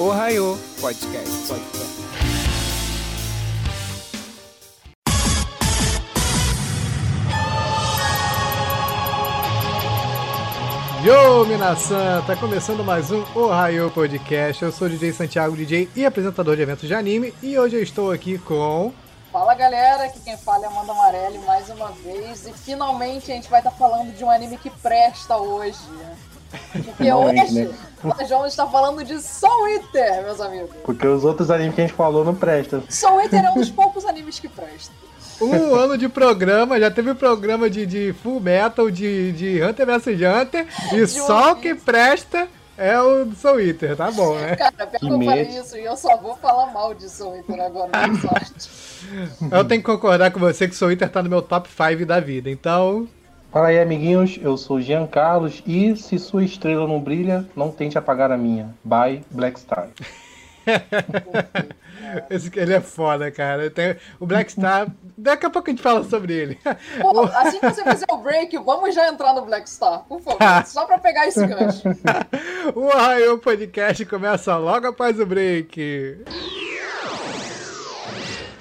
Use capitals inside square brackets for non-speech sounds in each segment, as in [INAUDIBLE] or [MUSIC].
Ohio Podcast. Podcast. Yo, Minasan! Tá começando mais um Ohio Podcast. Eu sou o DJ Santiago, DJ e apresentador de eventos de anime, e hoje eu estou aqui com. Fala galera, aqui quem fala é Amanda Amarelli mais uma vez, e finalmente a gente vai estar falando de um anime que presta hoje. [LAUGHS] Porque hoje né? vamos estar falando de Soul Eater, meus amigos. Porque os outros animes que a gente falou não prestam. Soul Eater é um dos poucos animes que prestam. Um ano de programa, já teve programa de, de Full Metal, de, de Hunter vs Hunter, [LAUGHS] e só o que presta é o Soul Eater, tá bom, né? Cara, pior que eu falei isso e eu só vou falar mal de Soul Eater agora, sorte. [LAUGHS] Eu tenho que concordar com você que Soul Eater tá no meu top 5 da vida, então. Fala aí, amiguinhos. Eu sou Jean Carlos e se sua estrela não brilha, não tente apagar a minha. Bye, Black Star. [LAUGHS] Esse, ele é foda, cara. Tenho- o Black Star. Daqui a pouco a gente fala sobre ele. Pô, assim que você fizer o break, vamos já entrar no Black Star, por favor, [LAUGHS] só pra pegar esse gancho. [LAUGHS] O Ohio Podcast começa logo após o break.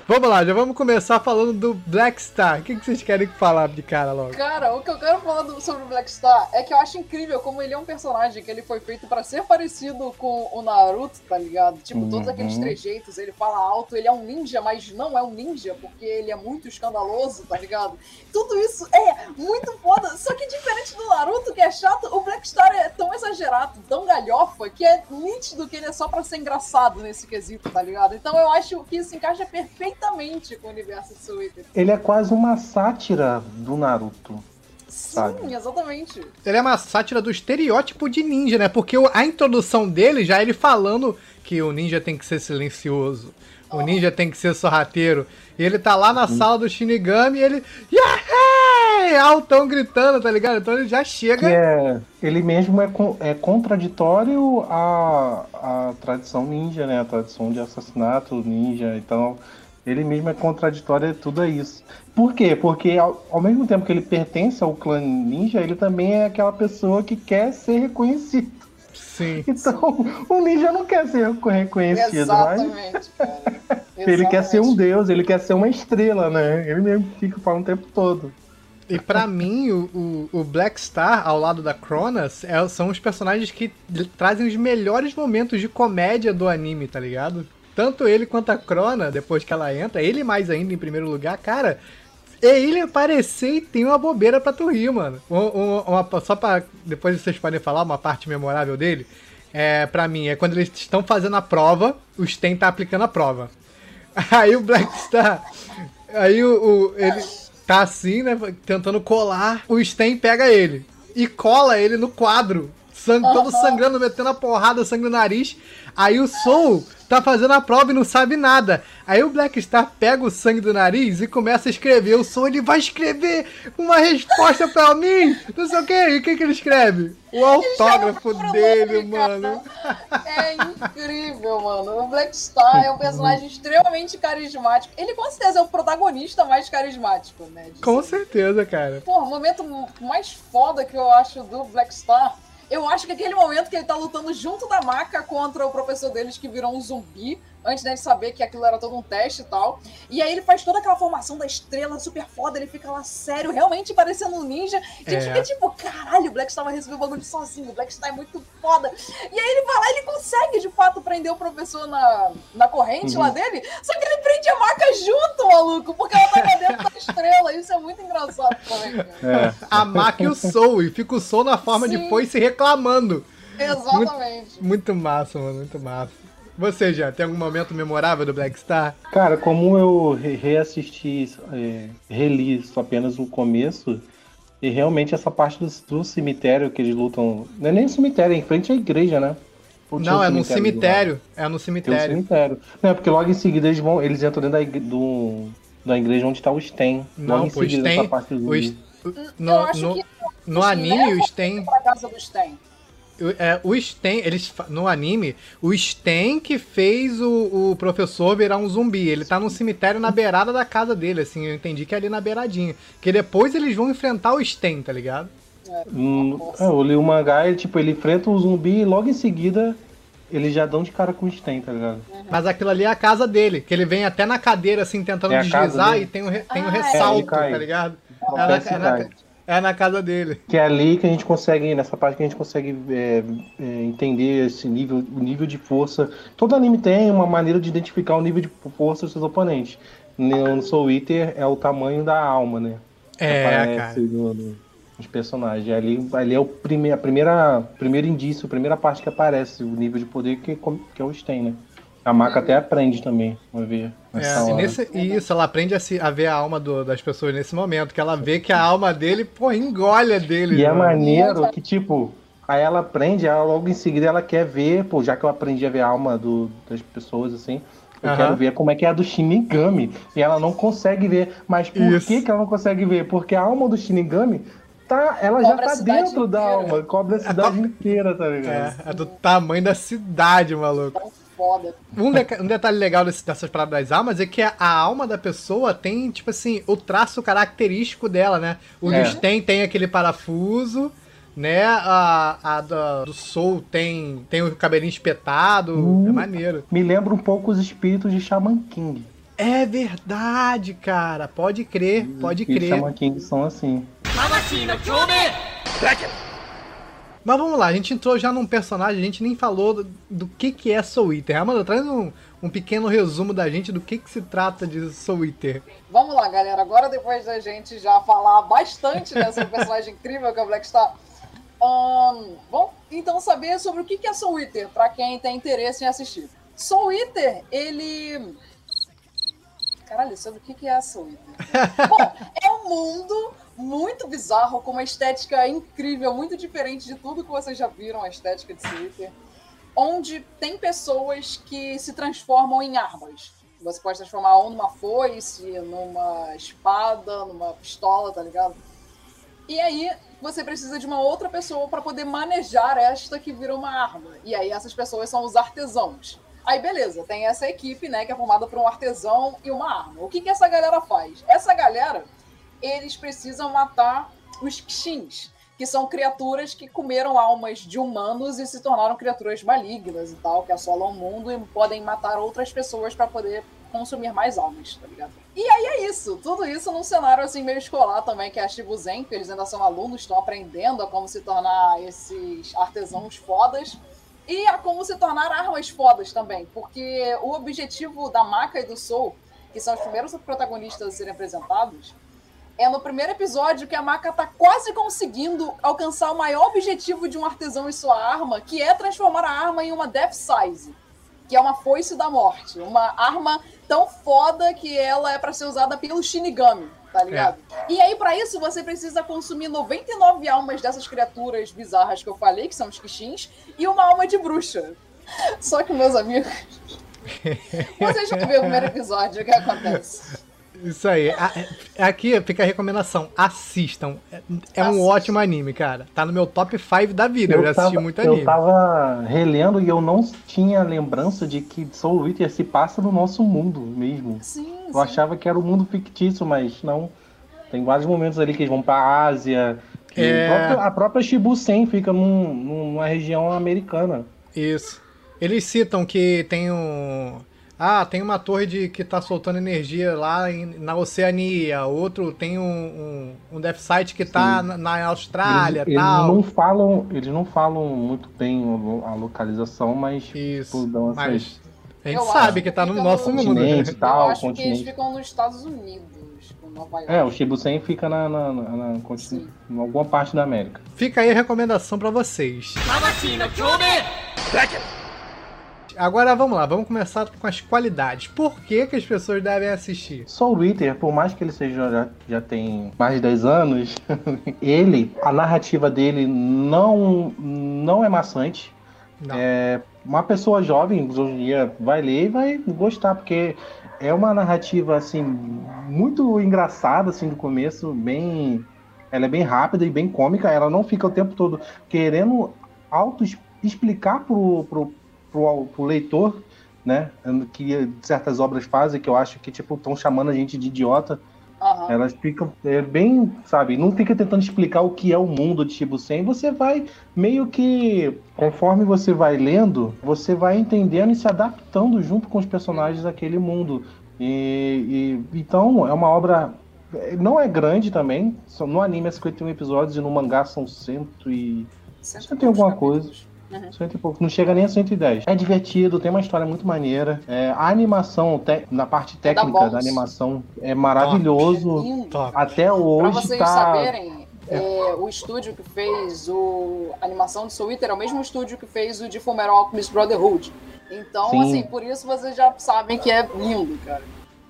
Vamos lá, já vamos começar falando do Black Star. O que que vocês querem falar de cara logo? Cara, o que eu quero falar do- sobre o Black Star é que eu acho incrível como ele é um personagem que ele foi feito pra ser parecido com o Naruto, tá ligado? Tipo, todos Uhum. aqueles trejeitos, ele fala alto, ele é um ninja, mas não é um ninja, porque ele é muito escandaloso, tá ligado? Tudo isso é muito foda, só que diferente do Naruto, que é chato, o Black Star é tão exagerado, tão galhofa, que é nítido que ele é só pra ser engraçado nesse quesito, tá ligado? Então eu acho que isso encaixa perfeitamente com o universo Eater. Ele é quase uma sátira do Naruto. Sim, Sabe. exatamente. Ele é uma sátira do estereótipo de ninja, né? Porque a introdução dele já é ele falando que o ninja tem que ser silencioso. O ninja tem que ser sorrateiro. E ele tá lá na sala do Shinigami e ele. Yahé! Altão gritando, tá ligado? Então ele já Que chega. é, ele mesmo é, é contraditório à, à tradição ninja, né? A tradição de assassinato ninja. Então, ele mesmo é contraditório a tudo isso. Por quê? Porque ao, ao mesmo tempo que ele pertence ao clã ninja, ele também é aquela pessoa que quer ser reconhecido. Sim. Então, o ninja não quer ser reconhecido, mas Exatamente, [LAUGHS] ele quer ser um Exatamente. deus, ele quer ser uma estrela, né? Ele mesmo fica falando o tempo todo. E pra mim, o, o, o Black Star, ao lado da Cronas, é- são os personagens que trazem os melhores momentos de comédia do anime, tá ligado? Tanto ele quanto a Crona, depois que ela entra, ele mais ainda em primeiro lugar, cara. É ele aparecer e tem uma bobeira pra tu rir, mano. Um- um- uma- só pra. Depois vocês podem falar uma parte memorável dele. É, pra mim, é quando eles estão fazendo a prova, o Sten tá aplicando a prova. [LAUGHS] Aí o Black Star. Aí o, o- ele tá assim, né? Tentando colar. O Sten pega ele e cola ele no quadro. Sangue, todo sangrando, metendo a porrada, sangue no nariz. Aí o Soul tá fazendo a prova e não sabe nada. Aí o Black Star pega o sangue do nariz e começa a escrever. O Soul ele vai escrever uma resposta pra mim. Não sei o que. E o que, que ele escreve? O autógrafo dele, mano. É incrível, mano. O Black Star é um personagem extremamente carismático. Ele com certeza é o protagonista mais carismático, né? Com certeza, cara. Pô, o momento mais foda que eu acho do Black Star. Eu acho que aquele momento que ele tá lutando junto da maca contra o professor deles que virou um zumbi, antes dele saber que aquilo era todo um teste e tal. E aí ele faz toda aquela formação da estrela super foda, ele fica lá sério, realmente parecendo um ninja. E a gente É. fica tipo, caralho, o Black Star vai receber o bagulho sozinho, o Black Star é muito foda. E aí ele vai lá e ele consegue de fato prender o professor na, na corrente Uhum. lá dele, só que ele prende a maca junto, maluco, porque ela tá dentro da estrela. Isso é muito engraçado também. É. A Mac e o Soul. E fica o Soul na forma de Sim. foice reclamando. Exatamente. Muito massa, mano, muito massa. Você já tem algum momento memorável do Black Star? Cara, como eu re- reassisti, é, reli só apenas o começo, e realmente essa parte do, do cemitério que eles lutam. Não é nem cemitério, é em frente à igreja, né? Ou Não, um é lado? cemitério. É no Tem um cemitério. cemitério. Não, é porque logo em seguida eles vão. Eles entram dentro da, igre- do, da igreja onde tá o Sten. Não, logo em pô, o seguida Sten. essa parte do. o no, no, que no anime, o Sten. pra casa do Sten. O- É, o Sten, eles, no anime, o Sten que fez o, o professor virar um zumbi. Ele tá num cemitério na beirada da casa dele, assim. Eu entendi que é ali na beiradinha. Que depois eles vão enfrentar o Sten, tá ligado? Hum, é, eu li o mangá e tipo, ele enfrenta o zumbi e logo em seguida eles já dão de cara com o Sten, tá ligado? Mas aquilo ali é a casa dele, que ele vem até na cadeira, assim, tentando É deslizar e tem o, re- tem o Ah, é. ressalto, cai. tá ligado? É na, Acontece é, na, casa dele. Que é ali que a gente consegue, nessa parte que a gente consegue é, é, entender esse nível, o nível de força. Todo anime tem uma maneira de identificar o nível de força dos seus oponentes. No Soul Eater é o tamanho da alma, né? É, Aparece cara. personagens. Ali, ali é o prime, a primeira, primeiro indício, a primeira parte que aparece, o nível de poder que, que o Sten, né? A Maka até aprende também, vai ver. Nessa É, e nesse- e isso, ela aprende a, se- a ver a alma do- das pessoas nesse momento, que ela vê que a alma dele, pô, engole a dele. E é mano. maneiro que, tipo, aí ela aprende, ela, logo em seguida ela quer ver, pô, já que eu aprendi a ver a alma do- das pessoas, assim, eu quero ver como é que é a do Shinigami. E ela não consegue ver. Mas por Isso. que, que ela não consegue ver? Porque a alma do Shinigami, tá, ela já Cobre a tá dentro da inteira. alma, cobre a cidade inteira, tá ligado? É, é do tamanho da cidade, maluco. Foda. Um, deca- um detalhe legal desse- dessas paradas das almas é que a, a alma da pessoa tem, tipo assim, o traço característico dela, né? O É. do Sten tem aquele parafuso, né? A, a da- do Soul tem, tem o cabelinho espetado. Hum. É maneiro. Me lembra um pouco os espíritos de Shaman King. É verdade, cara. Pode crer, pode Os espíritos de crer. Shaman King são assim. Mas vamos lá, a gente entrou já num personagem, a gente nem falou do, do que que é Soul Eater. Amanda, traz um, um pequeno resumo da gente do que que se trata de Soul Eater. Vamos lá, galera. Agora, depois da gente já falar bastante dessa [LAUGHS] personagem incrível que é o Black Star, ahn, vamos então saber sobre o que que é Soul Eater, pra quem tem interesse em assistir. Soul Eater, ele. Caralho, sobre o que que é Soul Eater? [LAUGHS] Bom, é um mundo muito bizarro, com uma estética incrível, muito diferente de tudo que vocês já viram, a estética de Eater, onde tem pessoas que se transformam em armas. Você pode transformar ou numa foice, numa espada, numa pistola, tá ligado? E aí você precisa de uma outra pessoa para poder manejar esta que vira uma arma. E aí essas pessoas são os artesãos. Aí beleza, tem essa equipe, né, que é formada por um artesão e uma arma. O que que essa galera faz? Essa galera, eles precisam matar os Xins, que são criaturas que comeram almas de humanos e se tornaram criaturas malignas e tal, que assolam o mundo e podem matar outras pessoas para poder consumir mais almas, tá ligado? E aí é isso, tudo isso num cenário assim meio escolar também, que é a Shibuzen, que eles ainda são alunos, estão aprendendo a como se tornar esses artesãos fodas e a como se tornar armas fodas também, porque o objetivo da Maka e do Soul, que são os primeiros protagonistas a serem apresentados, é no primeiro episódio que a Maka tá quase conseguindo alcançar o maior objetivo de um artesão e sua arma, que é transformar a arma em uma Death Size, que é uma foice da morte, uma arma tão foda que ela é pra ser usada pelo Shinigami, tá ligado? E aí pra isso você precisa consumir 99 almas dessas criaturas bizarras que eu falei, que são os Kishins, e uma alma de bruxa. Só que meus amigos, [LAUGHS] vocês vão ver o primeiro episódio, o que acontece? Isso aí. A- é- Aqui fica a recomendação. Assistam. É, é um ótimo anime, cara. Tá no meu top 5 da vida. Eu, já assisti tava, muito eu anime. tava relendo e eu não tinha lembrança de que Soul Eater se passa no nosso mundo mesmo. Sim, Eu sim. achava que era um mundo fictício, mas não. Tem vários momentos ali que eles vão pra Ásia. É. A, própria, a própria Shibusen fica num- numa região americana. Isso. Eles citam que tem um. Ah, tem uma torre de, que tá soltando energia lá em- na Oceania. Outro tem um, um, um Death Site que tá Sim. na, na Austrália eles, eles tal. não falam, eles não falam muito bem a localização, mas Isso. tipo, dão essas Mas a gente Eu sabe que tá no nosso mundo. né? continente tal, eu acho que eles continente. ficam nos Estados Unidos, Nova York. É, o Shibusen fica na, na, na, na continente- em alguma parte da América. Fica aí a recomendação pra vocês. Agora vamos lá, vamos começar com as qualidades. Por que, que as pessoas devem assistir? Soul Eater, por mais que ele seja já, já tem mais de 10 anos, [LAUGHS] ele, a narrativa dele não, não é maçante. Não. É, uma pessoa jovem hoje em dia vai ler e vai gostar, porque é uma narrativa assim muito engraçada assim do começo, bem ela é bem rápida e bem cômica, ela não fica o tempo todo querendo auto explicar pro, pro, pro, pro leitor, né, que certas obras fazem que eu acho que tipo estão chamando a gente de idiota. Aham. Aham. Ela explica é, bem, sabe? Não fica tentando explicar o que é o mundo de Shibusen. Você vai meio que, conforme você vai lendo, você vai entendendo e se adaptando junto com os personagens daquele mundo. E, e- então é uma obra. Não é grande também. No anime é 51 episódios e no mangá são 100 e. Cento e Você tem alguma capítulos. Uhum. Cento e pouco. Não chega nem a 110. É divertido, tem uma história muito maneira. É, a animação, te- na parte técnica Bones. da animação, é maravilhoso. Lindo. Top. Até Pra hoje vocês tá. saberem, é, o estúdio que fez o a animação de Soul Eater é o mesmo estúdio que fez o de Fullmetal Alchemist Brotherhood. Então, Sim. assim, por isso vocês já sabem que é lindo, cara.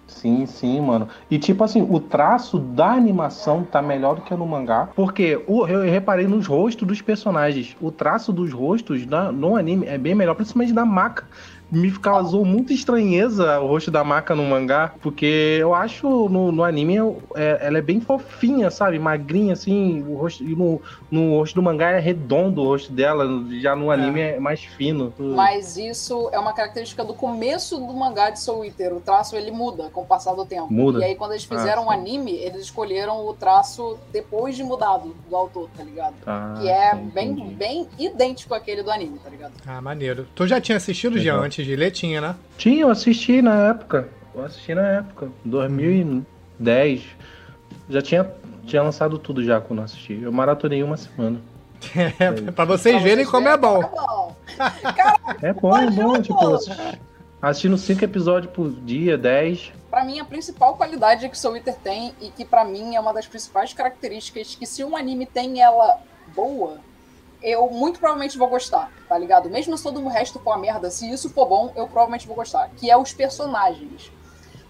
Sim, sim, mano. E tipo assim, o traço da animação tá melhor do que no mangá. Porque eu reparei nos rostos dos personagens. O traço dos rostos no anime é bem melhor, principalmente da Maka. Me causou muita estranheza o rosto da Maka no mangá, porque eu acho no, no anime é- ela é bem fofinha, sabe? Magrinha, assim. O rosto, e no, no rosto do mangá é redondo o rosto dela, já no anime é, mais fino. Mas isso é uma característica do começo do mangá de Soul Eater. O traço ele muda com o passar do tempo. Muda? E aí, quando eles fizeram Ah, o sim. anime, eles escolheram o traço depois de mudado do autor, tá ligado? Ah, Que é sim, bem, bem idêntico àquele do anime, tá ligado? Ah, maneiro. Tu já tinha assistido, Jean, Legal. Antes de ler? Tinha, né? Tinha, eu assisti na época. Eu assisti na época. 2010. Já tinha, tinha lançado tudo já quando eu assisti. Eu maratonei uma semana. É, [LAUGHS] pra vocês Pra verem vocês como é bom. como é bom. É bom, é bom. Tipo, assisti- assistindo cinco episódios por dia, 10. Pra mim, a principal qualidade que Soul Eater tem, e que pra mim é uma das principais características, que se um anime tem ela boa, eu muito provavelmente vou gostar, tá ligado? Mesmo se todo o resto for uma merda, se isso for bom, eu provavelmente vou gostar. Que é os personagens.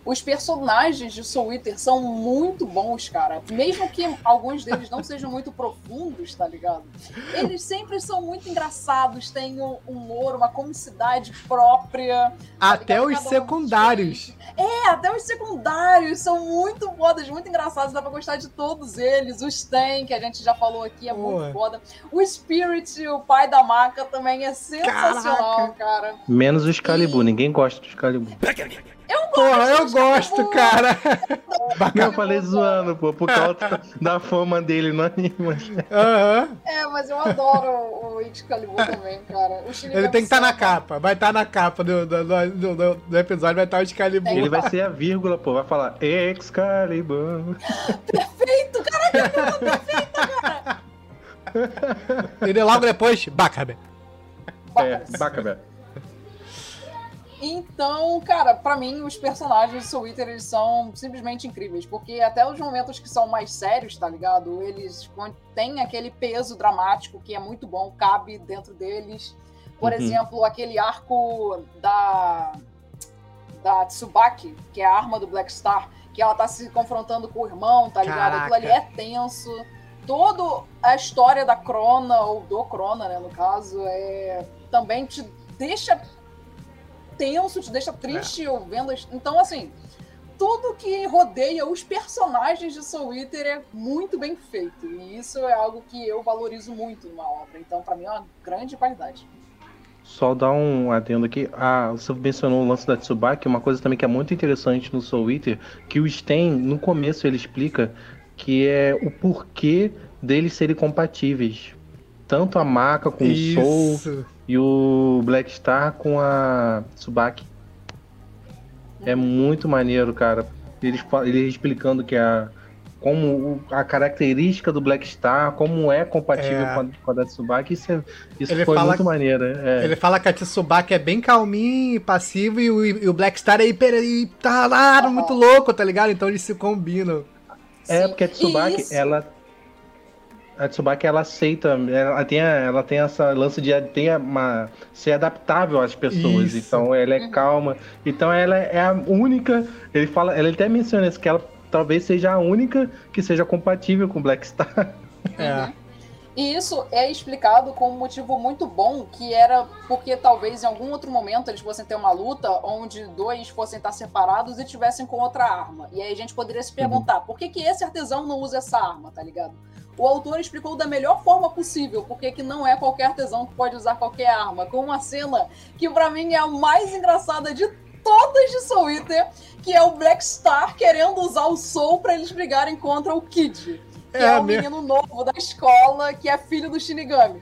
Os personagens de Soul Eater são muito bons, cara. Mesmo que alguns deles não sejam muito profundos, tá ligado? Eles sempre são muito engraçados, têm um humor, uma comicidade própria. Até ligado? os Cada um secundários. É, até os secundários são muito fodas, muito engraçados, dá pra gostar de todos eles. Os Ten, que a gente já falou aqui, é Boa. muito foda. O Spirit, o pai da maca, também é sensacional, cara. Menos o Excalibur. Ninguém gosta do Excalibur. Porra, eu gosto, cara. [LAUGHS] Eu falei zoando, pô, por [LAUGHS] causa da fama dele no anime. Aham. É, mas eu adoro o Excalibur também, cara. Ele tem que estar na Sama. capa. Vai estar na capa do, do, do, do- do episódio, vai estar o Excalibur. Ele vai ser a vírgula, pô. Vai falar Excalibur. [LAUGHS] Perfeito, cara. E logo depois, Bacabe. É, Bacabé. Então, cara, pra mim, os personagens de Soul Eater, eles são simplesmente incríveis, porque até os momentos que são mais sérios, tá ligado? Eles têm aquele peso dramático que é muito bom, cabe dentro deles. Por Uhum. exemplo, aquele arco da da Tsubaki, que é a arma do Black Star, que ela tá se confrontando com o irmão, tá ligado? Aquilo ali é tenso. Toda a história da Crona, ou do Crona, né, no caso, é também te deixa tenso, te deixa triste É. as- Então, assim, tudo que rodeia os personagens de Soul Eater é muito bem feito. E isso é algo que eu valorizo muito numa obra. Então, pra mim, é uma grande qualidade. Só dar um adendo aqui. Ah, você mencionou o lance da Tsubaki, uma coisa também que é muito interessante no Soul Eater, que o Sten, no começo, ele explica que é o porquê deles serem compatíveis. Tanto a Maka com o Soul Isso. e o Black Star com a Tsubaki. É muito maneiro, cara. Eles, fa- ele explicando que a como a característica do Black Star, como é compatível É. com, a, com a da Tsubaki, isso, é- isso Ele foi fala muito maneiro. É. Ele fala que a Tsubaki é bem calminho e passivo e o, e o Black Star é hiper, e tá lá, muito louco, tá ligado? Então eles se combinam. É, Sim. porque a Tsubaki, isso- ela. A Tsubaki, ela aceita, ela tem, ela tem essa lance de tem uma, ser adaptável às pessoas. Isso. Então, ela é Uhum. calma. Então, ela é a única. Ele fala, ele até menciona isso, que ela talvez seja a única que seja compatível com Black Star. É. E isso é explicado com um motivo muito bom, que era porque talvez em algum outro momento eles fossem ter uma luta onde dois fossem estar separados e tivessem com outra arma. E aí a gente poderia se perguntar, por que, que esse artesão não usa essa arma, tá ligado? O autor explicou da melhor forma possível, porque que não é qualquer artesão que pode usar qualquer arma, com uma cena que pra mim é a mais engraçada de todas de Soul Eater, que é o Black Star querendo usar o Soul pra eles brigarem contra o Kid. Que é, É o menino novo da escola, que é filho do Shinigami.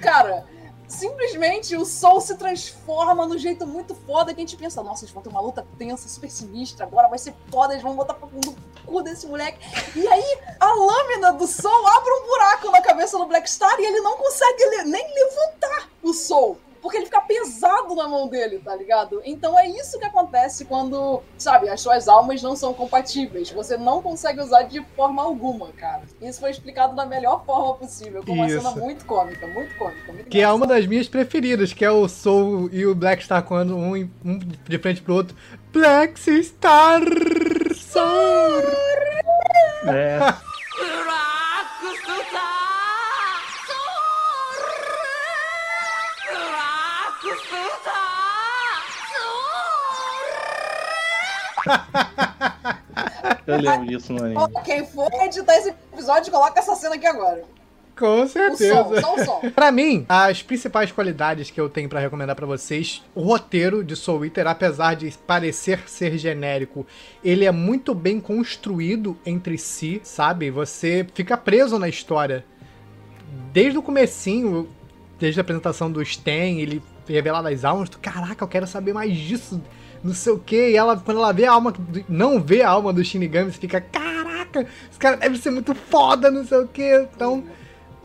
Cara, simplesmente o Soul se transforma no jeito muito foda que a gente pensa, nossa, eles vão ter uma luta tensa, super sinistra, agora vai ser foda, eles vão botar no cu desse moleque. E aí, a lâmina do Soul abre um buraco na cabeça do Black Star e ele não consegue nem levantar o Soul. Porque ele fica pesado na mão dele, tá ligado? Então é isso que acontece quando, sabe, as suas almas não são compatíveis. Você não consegue usar de forma alguma, cara. Isso foi explicado da melhor forma possível, com uma Isso. cena muito cômica, muito cômica. Muito Que é uma das minhas preferidas, que é o Soul e o Black Star quando um, um de frente pro outro. Black Star Soul! É, [LAUGHS] [LAUGHS] eu lembro disso no anime. Ó, Quem for editar esse episódio, coloca essa cena aqui agora. Com O certeza. som, só o som. [LAUGHS] Pra mim, as principais qualidades que eu tenho pra recomendar pra vocês, o roteiro de Soul Eater, apesar de parecer ser genérico, ele é muito bem construído entre si, sabe? Você fica preso na história. Desde o comecinho, desde a apresentação do Sten, ele revelar as almas, tu, caraca, eu quero saber mais disso, não sei o que. E ela, quando ela vê a alma, não vê a alma do Shinigami, você fica, caraca, esse cara deve ser muito foda, não sei o que. Então,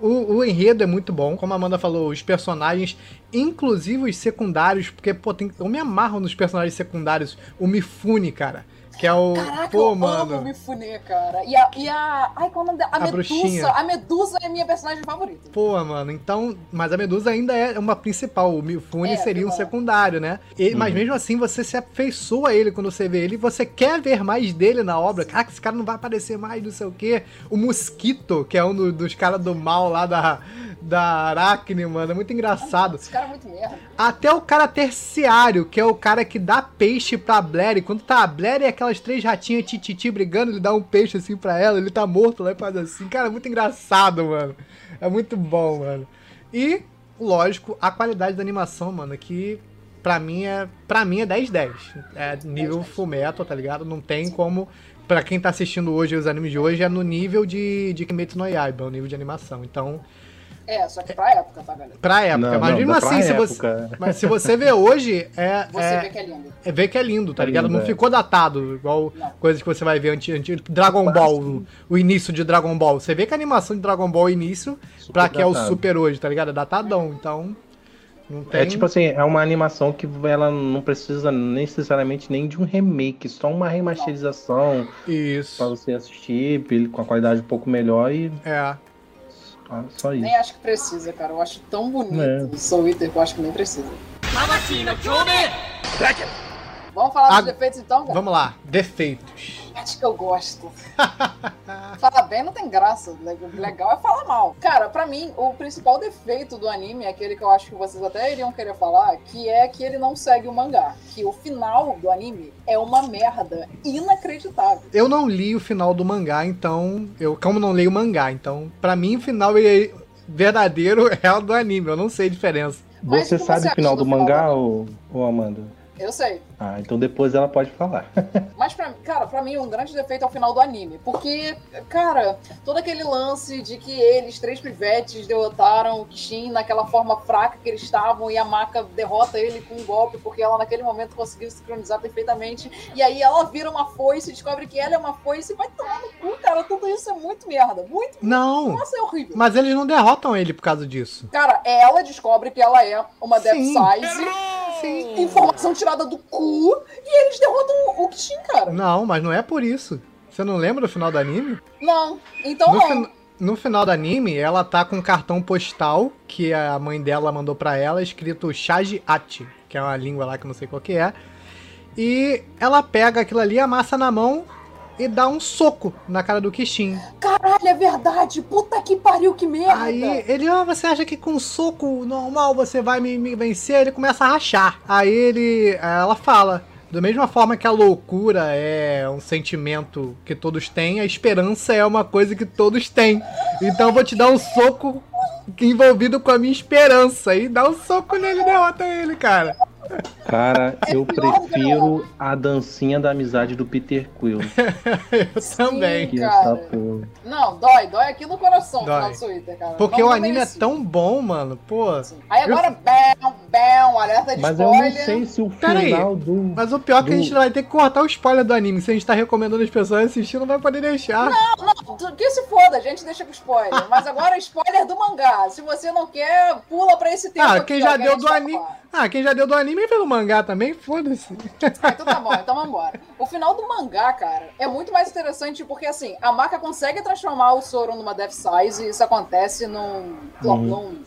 o, o enredo é muito bom, como a Amanda falou, os personagens, inclusive os secundários, porque, pô, tem, eu me amarro nos personagens secundários. O Mifune, cara, que é o. Caraca, pô, eu mano. amo o Mifune, cara. E a, e a. Ai, qual é o nome dela? A, A Medusa. bruxinha. A Medusa é a minha personagem favorita. Pô, mano, então. Mas a Medusa ainda é uma principal. O Mifune É, seria um secundário, né? E- Mas mesmo assim, você se afeiçoa a ele quando você vê ele. e Você quer ver mais dele na obra. Caraca, esse cara não vai aparecer mais, não sei o quê. O Mosquito, que é um do- dos caras do mal lá da, da Aracne, mano. É muito engraçado. Esse cara é muito merda. Até o cara terciário, que é o cara que dá peixe pra Blair. E quando tá a Blair e aquelas três ratinhas tititi brigando, ele dá um peixe assim pra ela, ele tá morto lá e faz assim. Cara, é muito engraçado, mano. É muito bom, mano. E, lógico, a qualidade da animação, mano, que pra mim é. Pra mim é 10-10. É nível 10. Fullmetal, tá ligado? Não tem como. Pra quem tá assistindo hoje os animes de hoje, é no nível de, de Kimetsu no Yaiba, é o nível de animação. Então, É, só que pra época, tá, galera? pra época. Não, mas não, mesmo pra assim, se você, mas se você vê hoje, é, Você é, vê que é lindo. é ver que é lindo, tá É ligado? lindo, não é. ficou datado, igual Não. coisas que você vai ver anti, anti- Dragon Ball, o, o início de Dragon Ball. Você vê que a animação de Dragon Ball é início Super pra que é o. Super hoje, tá ligado? É datadão, então não tem... É tipo assim, é uma animação que ela não precisa necessariamente nem de um remake, só uma remasterização pra Isso, você assistir com a qualidade um pouco melhor e é. Só, só isso. Nem acho que precisa, cara. Eu acho tão bonito É. o Soul Eater que eu acho que nem precisa. Vamos falar dos defeitos então, cara? Vamos lá, defeitos. Acho que eu gosto. [LAUGHS] Falar bem não tem graça. Le- Legal é falar mal. Cara, pra mim, o principal defeito do anime é aquele que eu acho que vocês até iriam querer falar, que é que ele não segue o mangá. Que o final do anime é uma merda inacreditável. Eu não li o final do mangá, então... Eu, como não leio o mangá, então... Pra mim, o final é verdadeiro [LAUGHS] é o do anime, eu não sei a diferença. Mas Você sabe você o final do do mangá, ou, ou Amanda? Eu sei. Ah, então depois ela pode falar. [LAUGHS] Mas, pra, cara, pra mim, um grande defeito é o final do anime. Porque, cara, todo aquele lance de que eles, três pivetes, derrotaram o Kishin naquela forma fraca que eles estavam e a Maka derrota ele com um golpe porque ela, naquele momento, conseguiu sincronizar perfeitamente. E aí ela vira uma foice e descobre que ela é uma foice e vai tomar no cu, cara. Tudo isso é muito merda. Muito. Não, Nossa, é horrível. mas eles não derrotam ele por causa disso. Cara, ela descobre que ela é uma Death Sim. Size. Sim. Informação tirada do cu. E eles derrotam o Kishin, cara. Não, mas não é por isso. Você não lembra do final do anime? Não. Então No, não. fin- no final do anime, ela tá com um cartão postal que a mãe dela mandou pra ela, escrito Shage Ati, que é uma língua lá que eu não sei qual que é. E ela pega aquilo ali, amassa na mão e dá um soco na cara do Kishin. Caralho, é verdade. Puta que pariu, que merda. Aí ele, ó, você acha que com um soco normal você vai me, me vencer? Ele começa a rachar. Aí ele, ela fala, da mesma forma que a loucura é um sentimento que todos têm, a esperança é uma coisa que todos têm. Então eu vou te dar um soco envolvido com a minha esperança. E dá um soco nele e derrota ele, cara. Cara, É eu prefiro a dancinha da amizade do Peter Quill. [LAUGHS] Eu também. Que Cara. essa porra. Não, dói, dói aqui no coração Dói. do Twitter, cara. Porque Não- o não anime é tão bom, mano. Pô. Aí agora, bam, bam, alerta de Mas eu não spoiler. sei se o Pera aí, final do. Mas o pior é que a Do- gente vai ter que cortar o spoiler do anime. Se a gente tá recomendando as pessoas assistir, não vai poder deixar. Não, tu- que se foda, a gente deixa com spoiler. [LAUGHS] Mas agora spoiler do mangá. Se você não quer, pula pra esse tempo Ah, aqui, quem ó, já a deu do anime. Ah, quem já deu do anime pelo mangá também, foda-se. Ah, então tá bom, então vambora. O final do mangá, cara, é muito mais interessante porque, assim, a Maka consegue transformar o Zoro numa Death Size e isso acontece num, Uhum. num,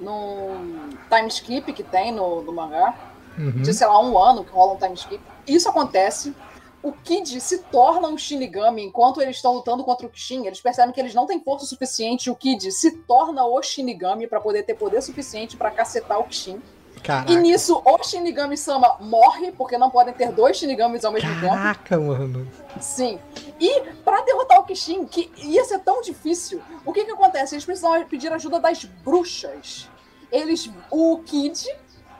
num time skip que tem no, no mangá. Uhum. de, sei lá, um ano que rola um time skip. Isso acontece. O Kid se torna um Shinigami enquanto eles estão lutando contra o Kishin. Eles percebem que eles não têm força suficiente. O Kid se torna o Shinigami pra poder ter poder suficiente pra cacetar o Kishin. Caraca. E nisso, o Shinigami Sama morre, porque não podem ter dois Shinigamis ao mesmo tempo. Caraca, mano. Sim. E pra derrotar o Kishin, que ia ser tão difícil, o que que acontece? Eles precisavam pedir ajuda das bruxas. Eles, o Kid,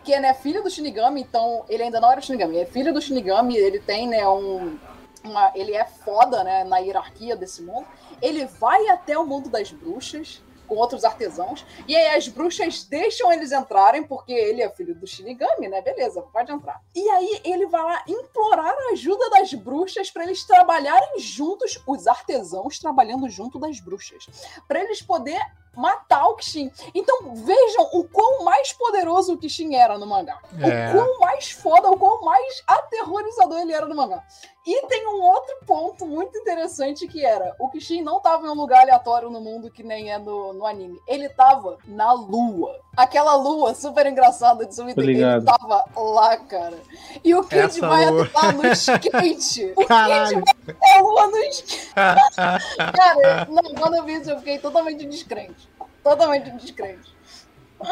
que é né, filho do Shinigami, então ele ainda não era Shinigami, é filho do Shinigami, ele tem né um uma- ele é foda, né, na hierarquia desse mundo. Ele vai até o mundo das bruxas com outros artesãos. E aí as bruxas deixam eles entrarem, porque ele é filho do Shinigami, né? Beleza, pode entrar. E aí ele vai lá implorar a ajuda das bruxas para eles trabalharem juntos, os artesãos trabalhando junto das bruxas, para eles poder matar o Kishin. Então vejam o quão mais poderoso o Kishin era no mangá. É. O quão mais foda, o quão mais aterrorizador ele era no mangá. E tem um outro ponto muito interessante que era: o Kishin não tava em um lugar aleatório no mundo que nem é no, no anime. Ele tava na lua. Aquela lua super engraçada de Sumiter, Tô ele ligado. tava lá, cara. E o Kid Essa vai lua. adotar no skate. [LAUGHS] O Caralho. Kid vai a lua no skate. [LAUGHS] Cara, não, quando eu vi isso, eu fiquei totalmente descrente. Totalmente descrente.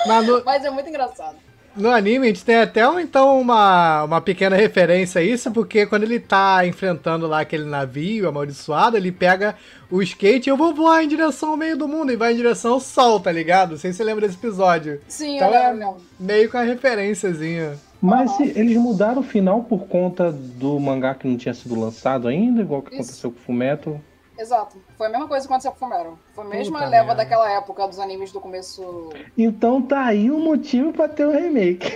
Mas no, Mas é muito engraçado. no anime a gente tem até então uma, uma pequena referência a isso, porque quando ele tá enfrentando lá aquele navio amaldiçoado, ele pega o skate e eu vou voar em direção ao meio do mundo e vai em direção ao sol, tá ligado? Não sei se você lembra desse episódio. Sim, Então eu é- lembro, lembro. Meio com a referenciazinha. Mas se eles mudaram o final por conta do mangá que não tinha sido lançado ainda, igual que Isso. aconteceu com o Fumeto. Exato. Foi a mesma coisa que aconteceu com o Fumero. Foi a mesma Puta leva merda. daquela época dos animes do começo. Então tá aí o motivo pra ter o remake.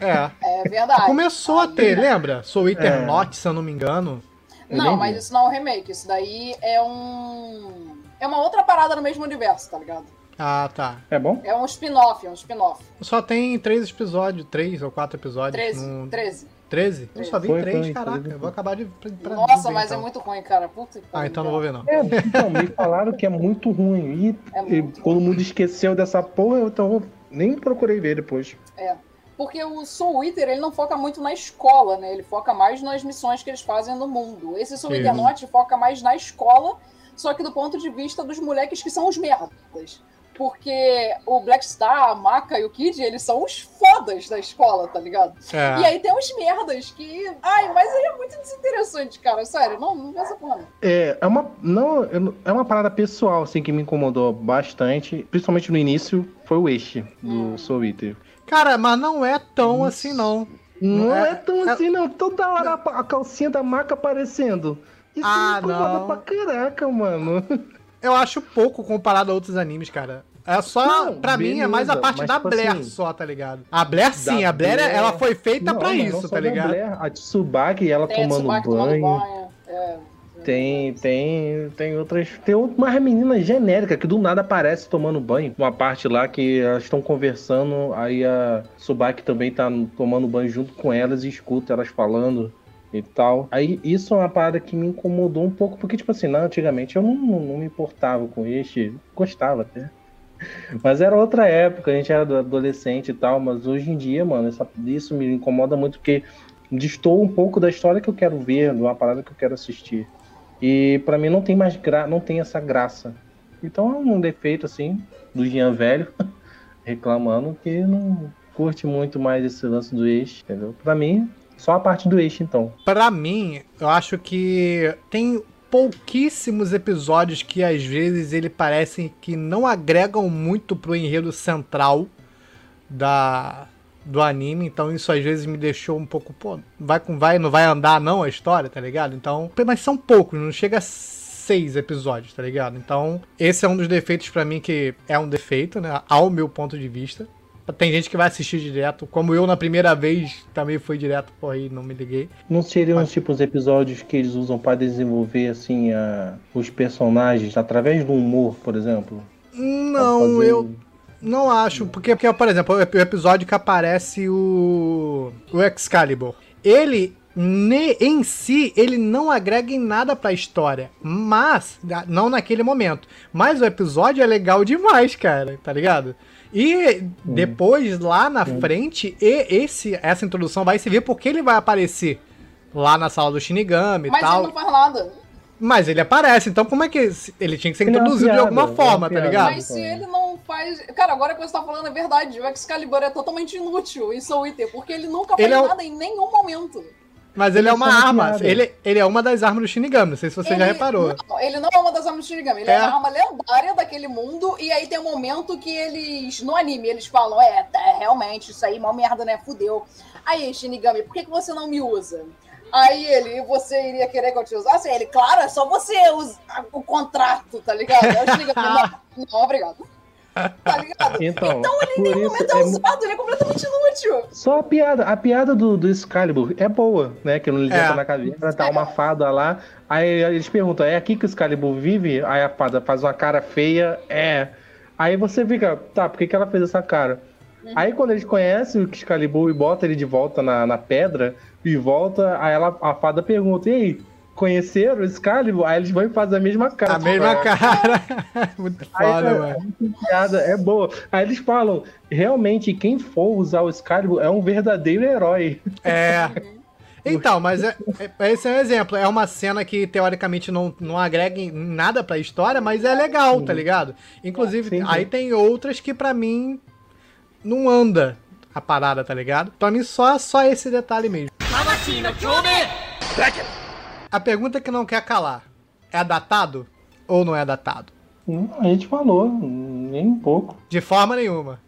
É. É verdade. Começou a ter, lembra? Sou É. Eternot, se eu não me engano. Eu Não, mas isso não é um remake. Isso daí é um. É uma outra parada no mesmo universo, tá ligado? Ah, tá. É bom? É um spin-off, é um spin-off. Só tem três episódios, três ou quatro episódios. 13. Não- 13. 13? Eu só vi Foi, três, foi, caraca. foi. Eu vou acabar de. pra- pra Nossa, ver, mas então. é muito ruim, cara. Puta que Ah, então não vou ver, não. É, então, me falaram que é muito ruim. E, É e muito todo mundo esqueceu dessa porra, então eu nem procurei ver depois. Porque o Soul Eater, ele não foca muito na escola, né? Ele foca mais nas missões que eles fazem no mundo. Esse Soul Sim. Eater Not foca mais na escola, só que do ponto de vista dos moleques que são os merdas. Porque o Black Star, a Maka e o Kid, eles são os fodas da escola, tá ligado? É. E aí tem uns merdas que. Ai, mas aí é muito desinteressante, cara. Sério, não, não vê essa porra. não. É, é uma, não, não- é uma parada pessoal, assim, que me incomodou bastante, principalmente no início, foi o eixo do Hum. Soul Eater. Cara, mas não é tão Isso. assim, não. Não É- é, tão é- assim, não. Toda hora a, a calcinha da maca aparecendo. Isso Ah, me incomoda não. pra caraca, mano. Eu acho pouco comparado a outros animes, cara. É só, Não, pra mim, é mais a beleza, parte da tipo Blair assim, só, tá ligado? A Blair sim, a Blair, Blair- ela foi feita Não, pra não isso, tá ligado? Blair, a Tsubaki, ela Tem tomando Tsubaki banho. tomando banho. É. Tem, tem, tem outras. Tem uma menina genérica que do nada aparece tomando banho. Uma parte lá que elas estão conversando, aí a Subaki também tá tomando banho junto com elas e escuta elas falando e tal. Aí isso é uma parada que me incomodou um pouco, porque, tipo assim, não, antigamente eu não, não, não me importava com este, gostava até. Mas era outra época, a gente era adolescente e tal, mas hoje em dia, mano, essa- isso me incomoda muito porque distou um pouco da história que eu quero ver, de uma parada que eu quero assistir. E pra mim não tem mais gra... não tem essa graça. Então é um defeito assim do Jean velho [LAUGHS] reclamando que não curte muito mais esse lance do eixo, entendeu? Pra mim, só a parte do eixo então. Pra mim, eu acho que tem pouquíssimos episódios que às vezes ele parecem que não agregam muito pro enredo central da, do anime, então isso às vezes me deixou um pouco, pô, vai com vai, não vai andar não a história, tá ligado? Então, mas são poucos, não chega a seis episódios, tá ligado? Então, esse é um dos defeitos pra mim que é um defeito, né, ao meu ponto de vista. Tem gente que vai assistir direto, como eu na primeira vez também fui direto, por aí não me liguei. Não seriam tipo os episódios que eles usam pra desenvolver assim a, os personagens através do humor, por exemplo? Não, fazer- eu não acho, porque, porque por exemplo, o ep- o episódio que aparece o o Excalibur, ele ne- em si, ele não agrega em nada pra história, mas não naquele momento. Mas o episódio é legal demais, cara, tá ligado? E depois lá na frente, e esse essa introdução vai se ver porque ele vai aparecer lá na sala do Shinigami e Mas tal. ele não faz nada. Mas ele aparece, então como é que ele tinha que ser é introduzido de alguma é forma, tá ligado? Mas se ele não faz. Cara, agora que você tá falando é verdade. O Excalibur é totalmente inútil em Soul Eater, porque ele nunca faz Ele é nada em nenhum momento. Mas ele é uma é uma arma. piada. Ele, ele é uma das armas do Shinigami. Não sei se você já Ele- reparou. Não, ele não é uma das armas do Shinigami, ele é. É. uma arma lendária daquele mundo, e aí tem um momento que eles, no anime, eles falam, é, tá, realmente, isso aí, mal merda, né, fudeu. Aí, Shinigami, por que, que você não me usa? Aí ele, você iria querer que eu te usasse? Aí ele, claro, é só você usar o contrato, tá ligado? Aí o Shinigami, [LAUGHS] não, não, obrigado. Tá ligado? Então, Então ele em por nenhum isso momento é é usado, ele é completamente inútil. Só a piada, a piada do, do Excalibur é boa, né? Que ele É. entra na caverna, tá uma fada lá. Aí eles perguntam, é aqui que o Excalibur vive? Aí a fada faz uma cara feia, é. Aí você fica, tá, por que, que ela fez essa cara? Aí quando eles conhecem o Excalibur e bota ele de volta na, na pedra, e volta, aí ela, a fada pergunta, e aí, conheceram o Excalibur? Aí eles vão e fazem a mesma cara. A mesma cara. [LAUGHS] Muito Aí, foda, é, mano. a piada é boa. Aí eles falam, realmente, quem for usar o Excalibur é um verdadeiro herói. É. [LAUGHS] Então, mas é, é- esse é um exemplo. É uma cena que teoricamente não, não agrega em nada pra história, mas é legal, tá ligado? Inclusive, Sim, sim. aí tem outras que pra mim não anda a parada, tá ligado? Pra mim só, só esse detalhe mesmo. A pergunta que não quer calar: é datado ou não é datado? Hum, A gente falou, nem um pouco. De forma nenhuma.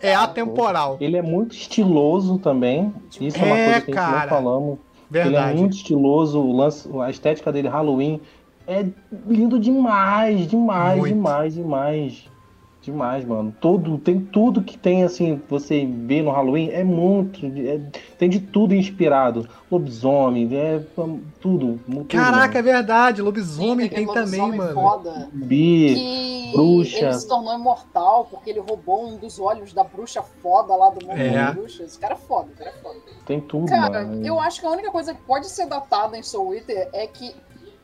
É atemporal. Ele é muito estiloso também. Isso é, uma É, coisa que a gente cara. não falamos. Ele é Verdade. muito estiloso, o lance, a estética dele Halloween é lindo demais, demais, Muito. demais, demais. Demais, mano. Todo, tem tudo que tem, assim, você vê no Halloween, é muito. é- tem de tudo inspirado. Lobisomem, é tudo. tudo Caraca, é mano. verdade. Lobisomem aquele tem também, lobisomem mano. Foda. Bi, que bruxa. ele se tornou imortal porque ele roubou um dos olhos da bruxa foda lá do mundo É. das bruxas. Esse cara é foda, esse cara é foda. tem tudo, Cara, mano. eu acho que a única coisa que pode ser datada em Soul Eater é que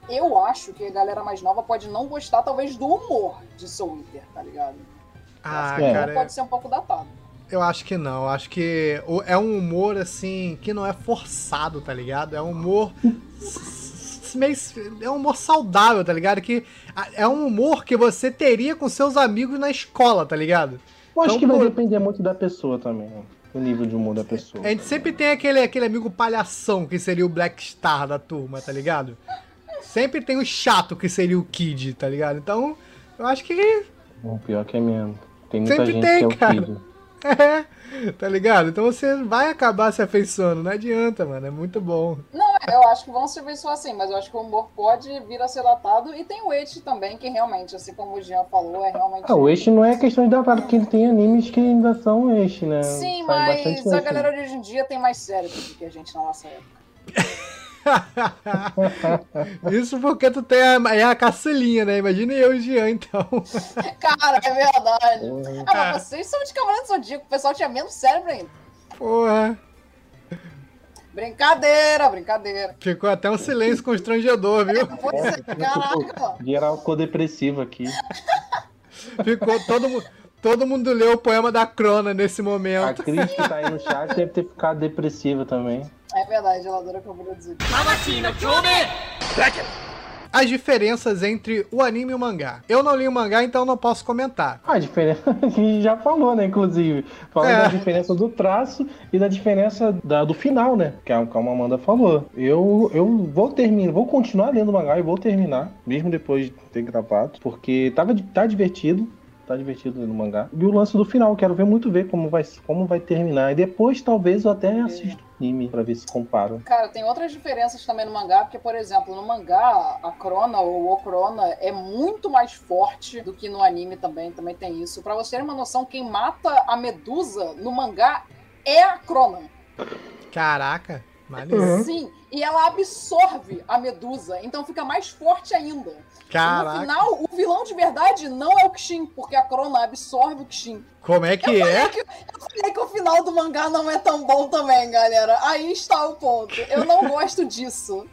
eu acho que a galera mais nova pode não gostar, talvez, do humor de Soul Eater, tá ligado? Ah, É. cara. Pode ser um pouco datado. Eu acho que não. Eu acho que é um humor, assim, que não é forçado, tá ligado? É um humor. [LAUGHS] meio. É um humor saudável, tá ligado? Que é um humor que você teria com seus amigos na escola, tá ligado? Eu acho Então, que vai por- depender muito da pessoa também. O nível de humor da pessoa. A gente sempre tem aquele, aquele amigo palhação que seria o Black Star da turma, tá ligado? Sempre tem o chato que seria o Kid, tá ligado? Então, eu acho que O pior que é mesmo. Tem muita Sempre gente tem, que é o cara. Kid. [LAUGHS] é, tá ligado? Então você vai acabar se afeiçoando, não adianta, mano, é muito bom. Não, eu acho que vão se ver só assim, mas eu acho que o humor pode vir a ser datado. E tem o Ed também, que realmente, assim como o Jean falou, é realmente. Ah, o eixo não é questão de datado, porque tem animes que ainda são eixo, né? Sim, Sai mas a galera de hoje em dia tem mais cérebro do que a gente na nossa época. [LAUGHS] [LAUGHS] Isso porque tu tem a, é a caçulinha, né? Imagina eu e o Jean, então. [LAUGHS] Cara, é verdade. Ah, mas vocês são de Cavaleiro do Zodíaco, o pessoal tinha menos cérebro ainda. Porra. Brincadeira, brincadeira. Ficou até um silêncio constrangedor, viu? Pois é, caraca. Geral ficou depressivo aqui. Ficou todo mundo. Todo mundo leu o poema da Crona nesse A momento. Cris que tá aí no chat [LAUGHS] deve ter ficado depressiva também. É verdade, ela adora Zodíaco. As diferenças entre o anime e o mangá. Eu não li o mangá, então não posso comentar. Ah, a diferença [LAUGHS] que a gente já falou, né? Inclusive. Falando É. da diferença do traço e da diferença da, do final, né? Que a, como a Amanda falou. Eu, eu vou terminar, vou continuar lendo o mangá e vou terminar, mesmo depois de ter gravado, porque tava, tá divertido. Tá divertido no mangá. E o lance do final, quero ver muito ver como vai, como vai terminar. E depois talvez eu até assista o anime pra ver se comparo. Cara, tem outras diferenças também no mangá, porque, por exemplo, no mangá, a Crona ou o Crona é muito mais forte do que no anime também, também tem isso. Pra você ter uma noção, quem mata a Medusa no mangá é a Crona. Caraca, maneiro. Sim, e ela absorve a Medusa, então fica mais forte ainda. E no Caraca. final, o vilão de verdade não é o Kishin, porque a Crona absorve o Kishin. Como é que é? Eu falei que o final do mangá não é tão bom também, galera. Aí está o ponto. Eu não gosto disso.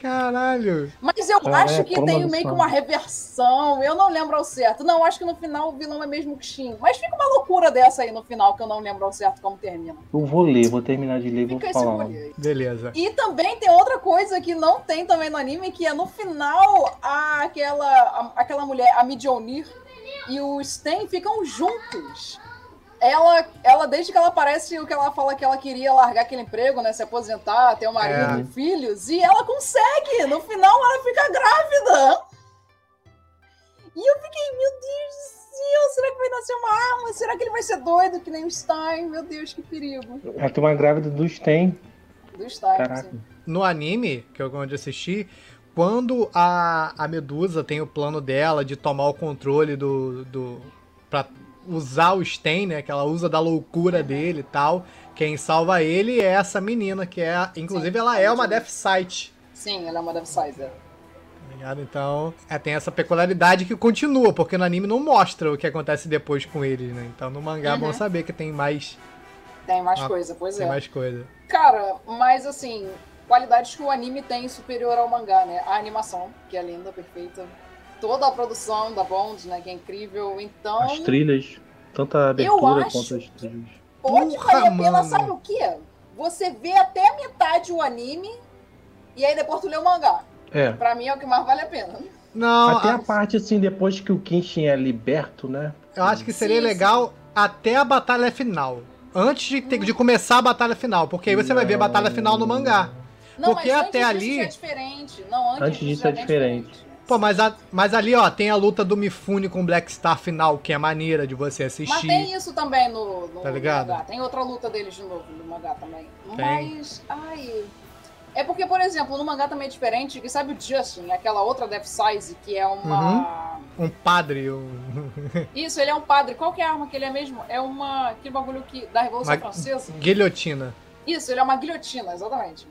Caralho. Mas eu É, acho que por uma tem meio que uma reversão. Eu não lembro ao certo. Não, acho que no final o vilão é mesmo o Kishin. Mas fica uma loucura dessa aí no final, que eu não lembro ao certo como termina. Eu vou ler, vou terminar de ler e vou falar. Beleza. E também tem outra coisa que não tem também no anime, que é no final a- aquela, a- aquela mulher, a Midionir, e o Sten ficam juntos. Ela, ela, desde que ela aparece, o que ela fala que ela queria largar aquele emprego, né? Se aposentar, ter um marido É. e filhos, e ela consegue! No final ela fica grávida! E eu fiquei, meu Deus do céu, será que vai nascer uma arma? Será que ele vai ser doido que nem o Stein? Meu Deus, que perigo. Ela tem uma grávida do Sten. Do Stein. No anime, que eu onde assisti, quando a, a Medusa tem o plano dela de tomar o controle do. do pra usar o Sten, né? Que ela usa da loucura dele e tal. Quem salva ele é essa menina, que é. Inclusive, Sim, ela é uma. Death Sight. Sim, ela é uma Death Sizer. Tá ligado? Então, é, tem essa peculiaridade que continua, porque no anime não mostra o que acontece depois com eles, né? Então no mangá é bom Uhum. saber que tem mais, Tem mais coisa, pois tem é. mais coisa. Cara, mas assim, qualidades que o anime tem superior ao mangá, né? A animação, que é linda, perfeita. Toda a produção da Bond, né? Que é incrível. Então, As trilhas, tanto a abertura acho quanto as trilhas. pode Porra, valer a pena, sabe o quê? Você vê até a metade o anime e aí depois tu lê o mangá. É. Pra mim é o que mais vale a pena. Não, Até a- a parte assim, depois que o Kenshin é liberto, né? eu acho que seria Sim, legal até a batalha final. Antes de, ter- de começar a batalha final, porque aí você vai ver a batalha final no mangá. Não, Porque mas até antes ali- é diferente. Não, antes, Antes disso é diferente. Pô, mas, a- mas ali, ó, tem a luta do Mifune com o Black Star final, que é maneira de você Mas assistir. tem isso também no, no Tá ligado? mangá. Tem outra luta deles de novo no mangá também. Tem. Mas, ai... É porque, por exemplo, no mangá também é diferente, que sabe o Justin, aquela outra Death Size, que é uma... Um padre, um... [LAUGHS] Isso, ele é um padre. Qual que é a arma que ele é mesmo? É uma... Aquele bagulho que, da Revolução Uma Francesa. guilhotina. Isso, ele é uma guilhotina, exatamente.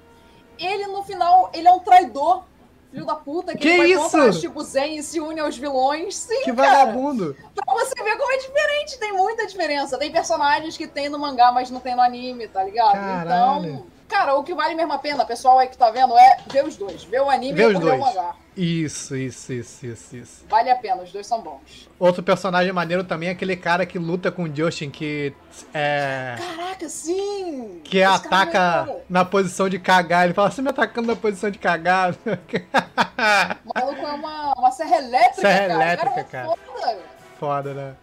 Ele, no final, ele é um traidor, filho da puta, que, Que ele vai isso? contra a Shibuzen e se une aos vilões. Sim, Que cara. vagabundo. Pra você ver como é diferente, tem muita diferença. Tem personagens que tem no mangá, mas não tem no anime, tá ligado? Caralho. Então, cara, o que vale mesmo a pena, pessoal aí que tá vendo, é ver os dois. Ver o anime Ver e ler o mangá. Isso, isso, isso, isso, isso. Vale a pena, os dois são bons. Outro personagem maneiro também é aquele cara que luta com o Justin, que é. Caraca, sim! Que Esse é ataca na posição de cagar. Ele fala, você me atacando na posição de cagar. O maluco é uma, uma serra elétrica, Serra cara. O elétrica, é cara. Foda. Foda, né?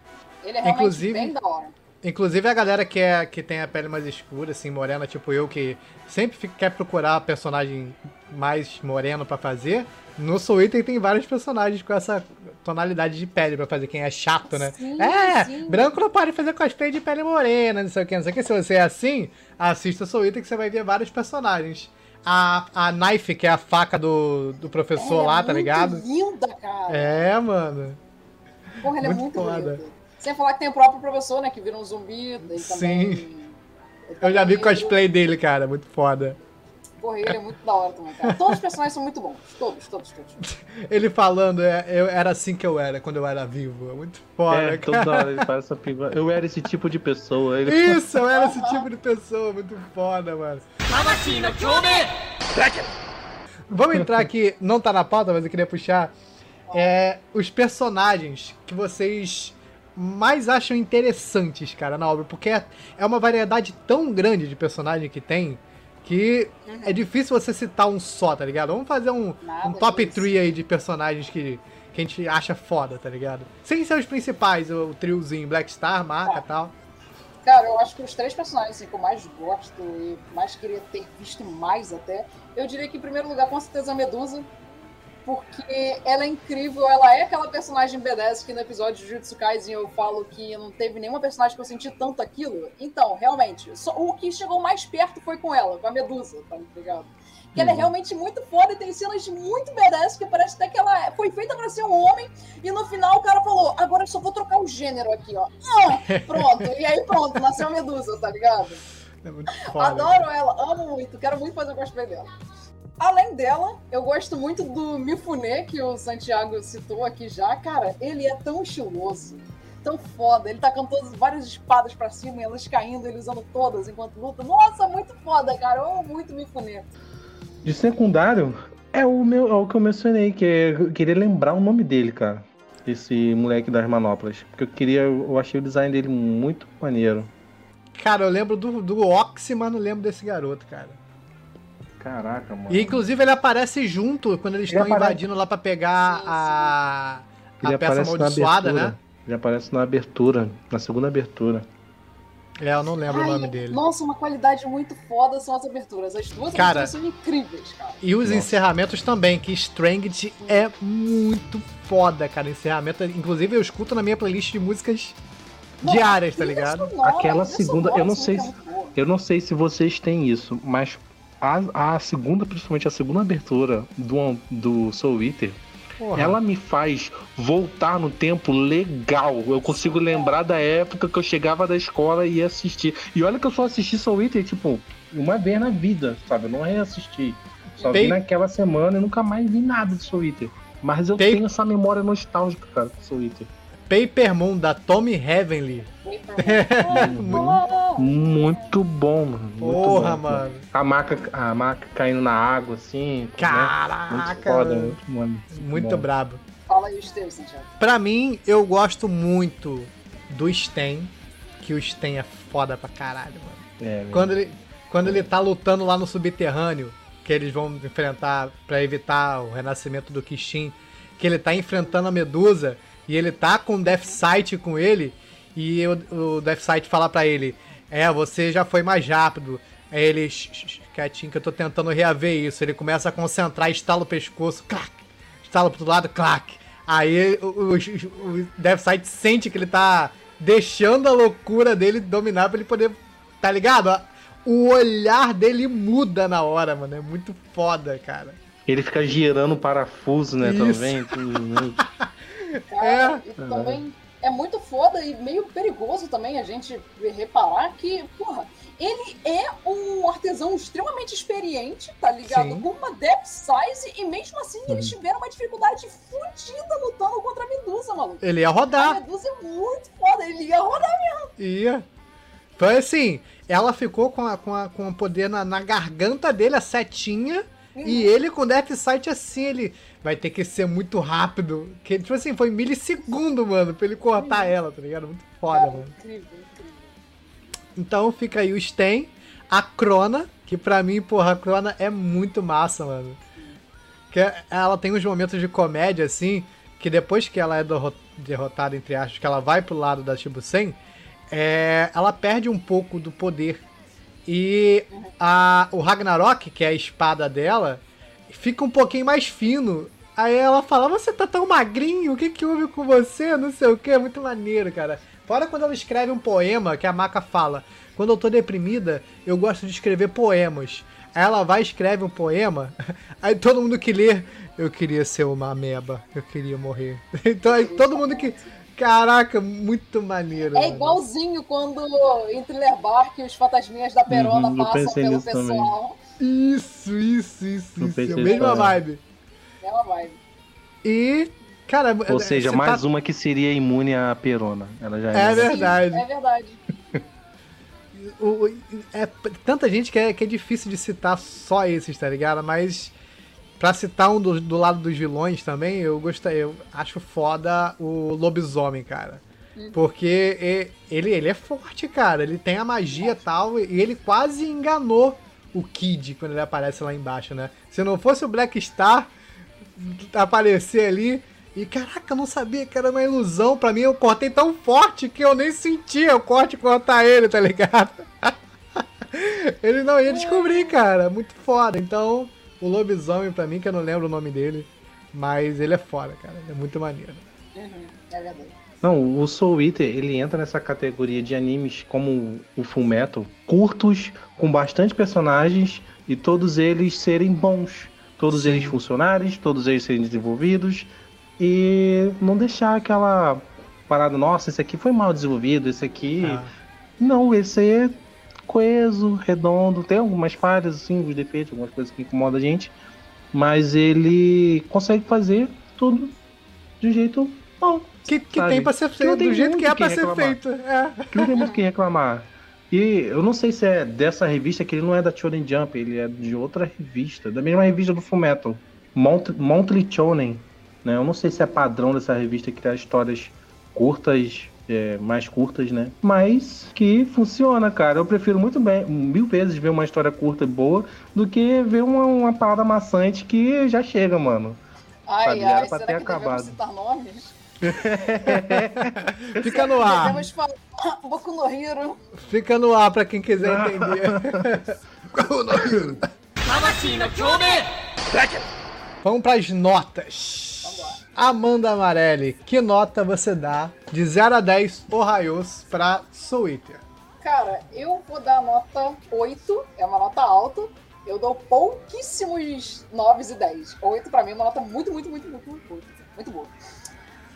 Ele é realmente Inclusive- bem da hora. Inclusive a galera que, é, que tem a pele mais escura, assim, morena, tipo eu, que sempre fica- quer procurar personagem mais moreno pra fazer. No Soul Eater tem vários personagens com essa tonalidade de pele pra fazer quem é chato, né? Sim, é, sim. branco não pode fazer cosplay de pele morena, não sei o que, não sei o que. Se você é assim, assista Soul Eater que você vai ver vários personagens. A, a Knife, que é a faca do, do professor Ela é lá, tá muito ligado? linda, cara. É, mano. Porra, ele é muito muito foda. lindo. Sem falar que tem o próprio professor, né? Que vira um zumbi. Ele Sim. Eu já vi cosplay dele, cara, muito foda. Porra, ele é muito da hora também, cara. Todos os personagens são muito bons. Todos, todos, todos. [LAUGHS] Ele falando, é, eu, era assim que eu era quando eu era vivo. É muito foda, é, cara. toda hora ele faz essa figura. Eu era esse tipo de pessoa. Ele... Isso, eu era esse tipo de pessoa, muito foda, mano. Vamos entrar aqui, não tá na pauta, mas eu queria puxar. É, os personagens que vocês mais acham interessantes, cara, na obra. Porque é, é uma variedade tão grande de personagem que tem que é difícil você citar um só, tá ligado? Vamos fazer um, Nada um top disso. 3 aí de personagens que, que a gente acha foda, tá ligado? Sem ser os principais, o, o triozinho Black Star, marca e Tá. tal. Cara, eu acho que os três personagens assim, que eu mais gosto e mais queria ter visto mais até, eu diria que em primeiro lugar, com certeza, a Medusa. Porque ela é incrível, ela é aquela personagem B10 que no episódio de Jujutsu Kaisen eu falo que não teve nenhuma personagem que eu senti tanto aquilo. Então, realmente, só, o que chegou mais perto foi com ela, com a Medusa, tá ligado? Que ela é realmente muito foda e tem cenas muito B10 que parece até que ela foi feita pra ser um homem e no final o cara falou, agora eu só vou trocar o gênero aqui, ó. Ah, pronto, e aí pronto, nasceu a Medusa, tá ligado? É. Adoro ela, amo muito, quero muito fazer o cosplay dela. Além dela, eu gosto muito do Mifune, que o Santiago citou aqui já. Cara, ele é tão estiloso, tão foda. Ele tá com todas várias espadas pra cima e elas caindo, ele usando todas enquanto luta. Nossa, muito foda, cara. Eu amo muito Mifune. De secundário, é o, meu, é o que eu mencionei, que é, eu queria lembrar o nome dele, cara. Esse moleque das manoplas. Porque eu queria. Eu achei o design dele muito maneiro. Cara, eu lembro do, do Oxy, mas não lembro desse garoto, cara. Caraca, mano. E inclusive ele aparece junto quando eles Ele estão apare- invadindo lá pra pegar a, Ele a peça amaldiçoada, né? Ele aparece na abertura, na segunda abertura. É, eu não lembro Ai, o nome dele. Nossa, uma qualidade muito foda são as aberturas. As duas Cara. aberturas são incríveis, cara. E os Nossa. encerramentos também, que Stranged é muito foda, cara. Encerramento, inclusive eu escuto na minha playlist de músicas Não, diárias, tá ligado? sonora, Aquela segunda- sonora eu não sei muito boa. Eu não sei se vocês têm isso, mas a, a segunda, principalmente a segunda abertura do, do Soul Eater, Porra. ela me faz voltar no tempo legal. Eu consigo lembrar da época que eu chegava da escola e ia assistir. E olha que eu só assisti Soul Eater, tipo, uma vez na vida, sabe? Eu não reassisti. Só Tem- vi naquela semana e nunca mais vi nada de Soul Eater. Mas eu Tem- tenho essa memória nostálgica, cara, do Soul Eater. Paper Moon, da Tommy Heavenly. [LAUGHS] Muito bom, mano. Muito Porra, bom. mano. A maca, a maca caindo na água, assim. Né? Muito Caraca, foda, mano. muito, mano. Muito bom. brabo. Fala aí os teus, Santiago. Pra mim, eu gosto muito do Sten, que o Sten é foda pra caralho, mano. É, velho. Quando ele, quando ele tá lutando lá no subterrâneo, que eles vão enfrentar pra evitar o renascimento do Kishin, que ele tá enfrentando a Medusa e ele tá com o Death Sight com ele e o, o Death Sight fala pra ele: "É, você já foi mais rápido". Aí ele, "Shh, shh, shh, quietinho que eu tô tentando reaver isso. Ele começa a concentrar, estala o pescoço, clac. Estala pro outro lado, clac. Aí o, o, o Death Sight sente que ele tá deixando a loucura dele dominar pra ele poder Tá ligado? O olhar dele muda na hora, mano. É muito foda, cara. Ele fica girando o parafuso, né? Isso. Também. tudo, [LAUGHS] Cara, É. e também é muito foda e meio perigoso também a gente reparar que, porra, ele é um artesão extremamente experiente, tá ligado? Sim. Com uma depth size e mesmo assim Uhum. eles tiveram uma dificuldade fodida lutando contra a Medusa, maluco. Ele ia A rodar. Medusa é muito foda, ele ia rodar Ia. Foi assim. Ela ficou com, a, com, a, com o poder na, na garganta dele, a setinha. E ele com Death Sight assim, ele vai ter que ser muito rápido. Que, tipo assim, foi milissegundo, mano, pra ele cortar ela, tá ligado? Muito foda, Cara, mano. incrível, incrível. Então fica aí o Sten, a Crona, que pra mim, porra, a Crona é muito massa, mano. Que ela tem uns momentos de comédia, assim, que depois que ela é derro- derrotada, entre aspas, que ela vai pro lado da Shibusen, é, ela perde um pouco do poder. E a, o Ragnarok, que é a espada dela, fica um pouquinho mais fino. Aí ela fala, você tá tão magrinho, o que que houve com você? Não sei o que, é muito maneiro, cara. Fora quando ela escreve um poema, que a Maca fala, quando eu tô deprimida, eu gosto de escrever poemas. Aí ela vai escreve um poema, [LAUGHS] aí todo mundo que lê, eu queria ser uma ameba, eu queria morrer. [LAUGHS] Então aí todo mundo que... Caraca, muito maneiro. É mano. igualzinho quando em Thriller Bark os fantasminhas da Perona Uhum, passam pelo nisso também. pessoal. Isso, isso, isso, Eu isso. É a mesma também. vibe. Ela vai. E, cara, Ou seja, você mais tá- uma que seria imune à perona. Ela já É é. verdade. É verdade. [LAUGHS] o- o- é tanta gente que é, que é difícil de citar só esses, tá ligado? Mas pra citar um do, do lado dos vilões também, eu gostaria, eu acho foda o lobisomem, cara. Porque e- ele, ele é forte, cara. Ele tem a magia e tal, e ele quase enganou o Kid quando ele aparece lá embaixo, né? Se não fosse o Black Star aparecer ali. E caraca, eu não sabia que era uma ilusão. Pra mim, eu cortei tão forte que eu nem sentia o corte cortar ele, tá ligado? [LAUGHS] ele não ia descobrir, cara. Muito foda. Então, o lobisomem, pra mim, que eu não lembro o nome dele, Mas ele é foda, cara. Ele é muito maneiro. Uhum, é verdade. Não, o Soul Eater, ele entra nessa categoria de animes como o Full Metal, curtos, com bastante personagens e todos eles serem bons. Todos Sim. eles funcionários, todos eles serem desenvolvidos e não deixar aquela parada, nossa, esse aqui foi mal desenvolvido, esse aqui. Ah, Não, esse aí é coeso, redondo, tem algumas falhas, assim, os defeitos, algumas coisas que incomodam a gente, mas ele consegue fazer tudo de um jeito bom. que que sabe? tem pra ser feito, do jeito que é pra ser feito. É. Que não tem muito o que reclamar. E eu não sei se é dessa revista, que ele não é da Shonen Jump, ele é de outra revista, da mesma revista do Fullmetal, Mont Monthly Shonen. Né? Eu não sei se é padrão dessa revista criar histórias curtas, é, mais curtas, né? Mas que funciona, cara. Eu prefiro muito bem, mil vezes ver uma história curta e boa do que ver uma, uma parada maçante que já chega, mano. Ai, Sabe, era ai, pra será ter que acabado. citar nomes? [LAUGHS] Fica no ar. Devemos falar Boku no Hero. Fica no ar pra quem quiser [LAUGHS] entender. Vamos pras notas. Amanda Amarelli, que nota você dá de 0 a 10 Ohayos pra Soul? Cara, eu vou dar nota 8, é uma nota alta. Eu dou pouquíssimos 9 e 10. 8 pra mim é uma nota muito, muito, muito, muito, muito, boa. muito boa.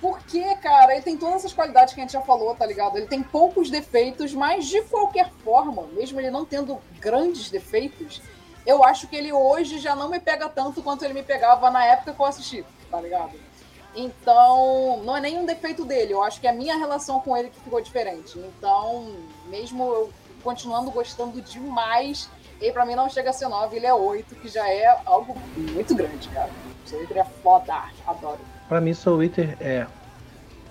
Porque, cara, ele tem todas essas qualidades que a gente já falou, tá ligado? Ele tem poucos defeitos, mas de qualquer forma, mesmo ele não tendo grandes defeitos, eu acho que ele hoje já não me pega tanto quanto ele me pegava na época que eu assisti, tá ligado? Então, não é nenhum defeito dele, eu acho que é a minha relação com ele que ficou diferente. Então, mesmo eu continuando gostando demais, ele pra mim não chega a ser 9, ele é 8, que já é algo muito grande, cara. Isso aí é foda, adoro. Pra mim, Soul Eater é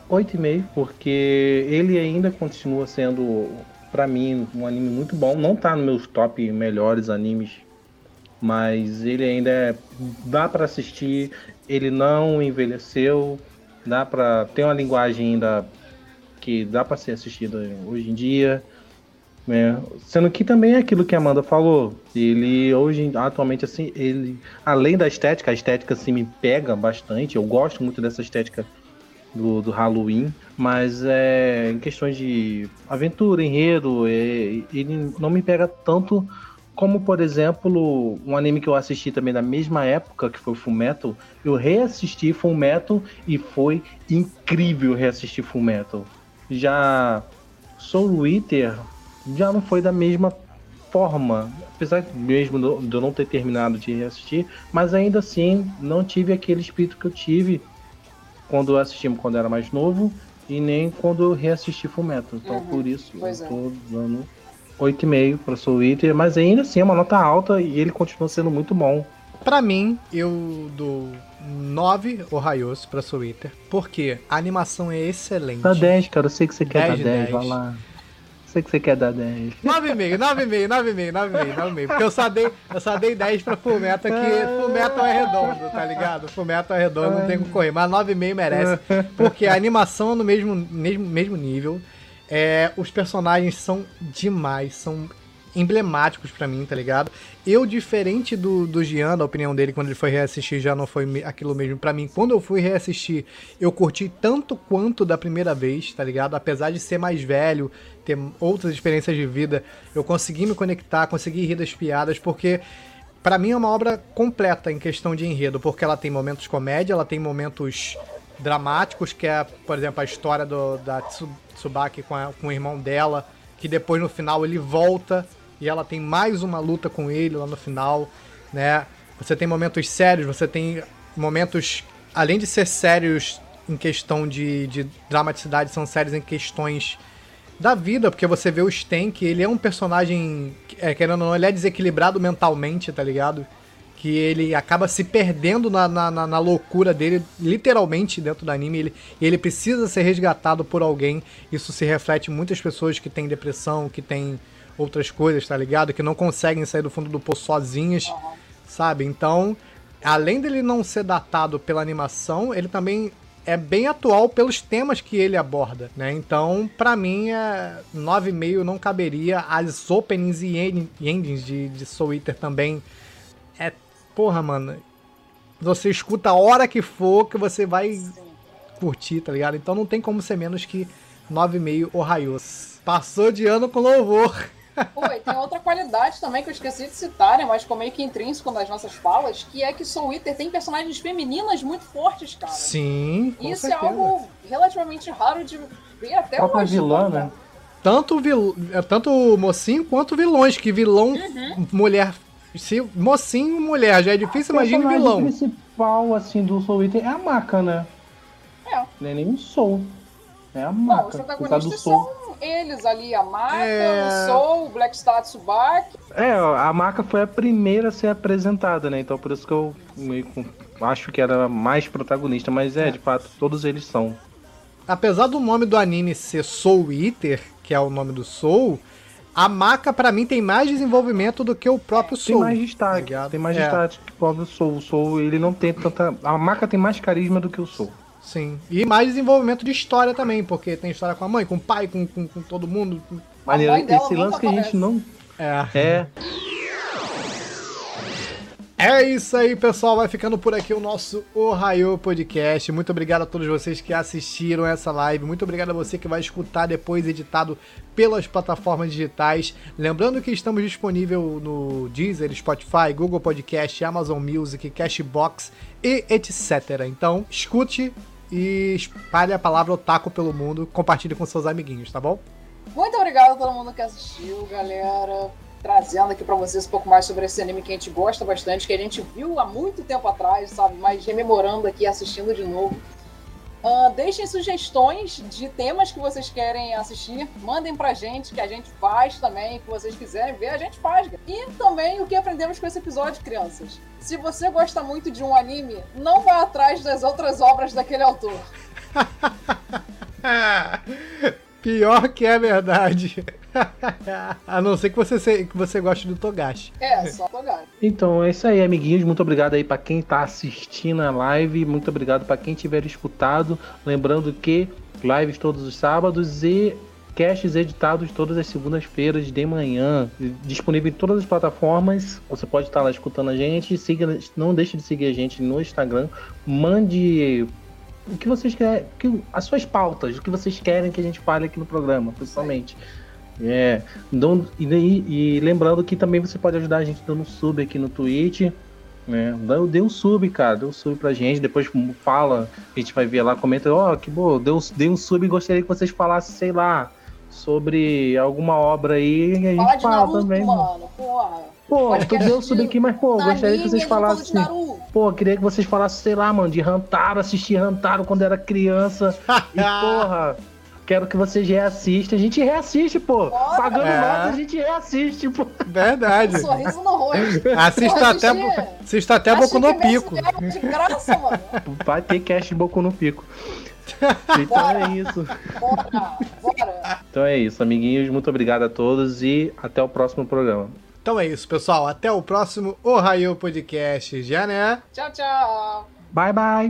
8,5, porque ele ainda continua sendo, pra mim, um anime muito bom. Não tá nos meus top melhores animes, mas ele ainda é. dá pra assistir, ele não envelheceu, dá pra. tem uma linguagem ainda que dá pra ser assistida hoje em dia. né? Sendo que também é aquilo que a Amanda falou. Ele hoje, atualmente, assim, ele. Além da estética, a estética assim me pega bastante. Eu gosto muito dessa estética do, do Halloween, mas é, em questões de aventura, enredo, é, ele não me pega tanto como, por exemplo, um anime que eu assisti também da mesma época, que foi o Fullmetal. Eu reassisti Fullmetal e foi incrível reassistir Fullmetal. Já Soul Eater já não foi da mesma forma, apesar mesmo de eu não ter terminado de reassistir, mas ainda assim não tive aquele espírito que eu tive quando eu assisti quando era mais novo e nem quando eu reassisti Fullmetal. Então Uhum, por isso eu é. tô dando 8,5 para Soul mas ainda assim é uma nota alta e ele continua sendo muito bom. Pra mim, eu dou 9 Ohayos pra Soul Eater, porque a animação é excelente. Dá 10, cara, eu sei que você quer 10 dar de 10, 10. vai lá. Sei que você quer dar 10. 9,5, 9,5, 9,5, 9,5, 9,5. Porque eu só dei, eu só dei 10 pra Fullmetal, que Fullmetal é redondo, tá ligado? Fullmetal é redondo, não tem como correr. Mas 9,5 merece. Porque a animação é no mesmo, mesmo, mesmo nível. É, os personagens são demais, são emblemáticos pra mim, tá ligado? Eu, diferente do, do Gian, da opinião dele, quando ele foi reassistir, já não foi aquilo mesmo pra mim. Quando eu fui reassistir, eu curti tanto quanto da primeira vez, tá ligado? Apesar de ser mais velho, ter outras experiências de vida, eu consegui me conectar, consegui rir das piadas, porque Pra mim é uma obra completa em questão de enredo, porque ela tem momentos comédia, ela tem momentos dramáticos, que é, por exemplo, a história do, da Tsu- Tsubaki com, a- com o irmão dela, que depois no final ele volta e ela tem mais uma luta com ele lá no final, né? Você tem momentos sérios, você tem momentos, além de ser sérios em questão de, de dramaticidade, são sérios em questões da vida, porque você vê o Stank, ele é um personagem, é, querendo ou não, ele é desequilibrado mentalmente, tá ligado? Que ele acaba se perdendo na, na, na- loucura dele, literalmente dentro do anime. Ele, ele precisa ser resgatado por alguém. Isso se reflete em muitas pessoas que têm depressão, que têm outras coisas, tá ligado? Que não conseguem sair do fundo do poço sozinhas, sabe? Então, além dele não ser datado pela animação, ele também é bem atual pelos temas que ele aborda, né? Então, pra mim, é 9,5 não caberia. As openings e en- endings de, de Soul Eater também. Porra, mano. você escuta a hora que for que você vai Sim. curtir, tá ligado? Então não tem como ser menos que 9,5 Ohaios. Passou de ano com louvor. Pô, e tem outra qualidade também que eu esqueci de citar, né? Mas ficou meio que intrínseco nas nossas falas, que é que Soul Eater tem personagens femininas muito fortes, cara. Sim, com Isso é certeza. algo relativamente raro de ver até Própria hoje. vilã, tá? né? Tanto, vil... é, tanto mocinho quanto vilões, que vilão Uhum. mulher. Se mocinho mulher já é difícil, O imagina personagem vilão. principal, assim, do Soul Eater é a Maca, né? É. Não é nem o Soul. É a Bom, os Maca. Do protagonistas são eles ali, a Maka, É. o Soul, o Black Star Tsubaki. É, a Maca foi a primeira a ser apresentada, né? Então por isso que eu meio com- acho que era a mais protagonista, mas é, de fato, todos eles são. Apesar do nome do anime ser Soul Eater, que é o nome do Soul, a Maka pra mim tem mais desenvolvimento do que o próprio Tem Soul. mais destaque, ligado? tem mais É. destaque que o próprio Soul. O Soul, ele não tem tanta... A Maca tem mais carisma do que o Soul. Sim. E mais desenvolvimento de história também, porque tem história com a mãe, com o pai, com, com, com todo mundo. Maneiro, esse lance que a gente aparece. não... É. É, É isso aí, pessoal. Vai ficando por aqui o nosso Ohio Podcast. Muito obrigado a todos vocês que assistiram essa live. Muito obrigado a você que vai escutar depois editado pelas plataformas digitais. Lembrando que estamos disponível no Deezer, Spotify, Google Podcast, Amazon Music, Cashbox e etc. Então, escute e espalhe a palavra otaku pelo mundo. Compartilhe com seus amiguinhos, tá bom? Muito obrigado a todo mundo que assistiu, galera. Trazendo aqui pra vocês um pouco mais sobre esse anime que a gente gosta bastante, que a gente viu há muito tempo atrás, sabe? Mas rememorando aqui, assistindo de novo. Ah, deixem sugestões de temas que vocês querem assistir. Mandem pra gente, que a gente faz também. Que vocês quiserem ver, a gente faz. E também o que aprendemos com esse episódio, crianças. Se você gosta muito de um anime, não vá atrás das outras obras daquele autor. [LAUGHS] Pior que é verdade. [LAUGHS] a não ser que você, que você goste do Togashi. É, só togar. Então é isso aí, amiguinhos. Muito obrigado aí pra quem tá assistindo a live. Muito obrigado pra quem tiver escutado. Lembrando que lives todos os sábados e casts editados todas as segundas-feiras de manhã. Disponível em todas as plataformas. Você pode estar lá escutando a gente. Siga, não deixe de seguir a gente no Instagram. Mande o que vocês querem, que- as suas pautas, o que vocês querem que a gente fale aqui no programa, principalmente. É, então, e, daí- e lembrando que também você pode ajudar a gente dando um sub aqui no Twitch. Né? Dá- Dê um sub, cara. Dê um sub pra gente. Depois fala, a gente vai ver lá, comenta, ó, que bom, deu, dei um sub e gostaria que vocês falassem, sei lá, sobre alguma obra aí. E a gente de fala Naruto, também. mano. Porra. Pô, tu Podcast deu um sub aqui, mas, pô, gostaria que vocês falassem. Pô, queria que vocês falassem, sei lá, mano, de Rantaro, assistir Rantaro quando era criança. [LAUGHS] E, porra, quero que vocês reassistam. A gente reassiste, pô. Bora. Pagando É. nota, a gente reassiste, pô. Verdade. Um sorriso no rosto. Assista até, assista até Boku no Pico. De graça, mano. Vai ter cast de Boku no Pico. [LAUGHS] Então Bora. é isso. Bora, bora. Então é isso, amiguinhos. Muito obrigado a todos e até o próximo programa. Então é isso, pessoal. Até o próximo Ohio Podcast. Já, né? Tchau, tchau. Bye, bye.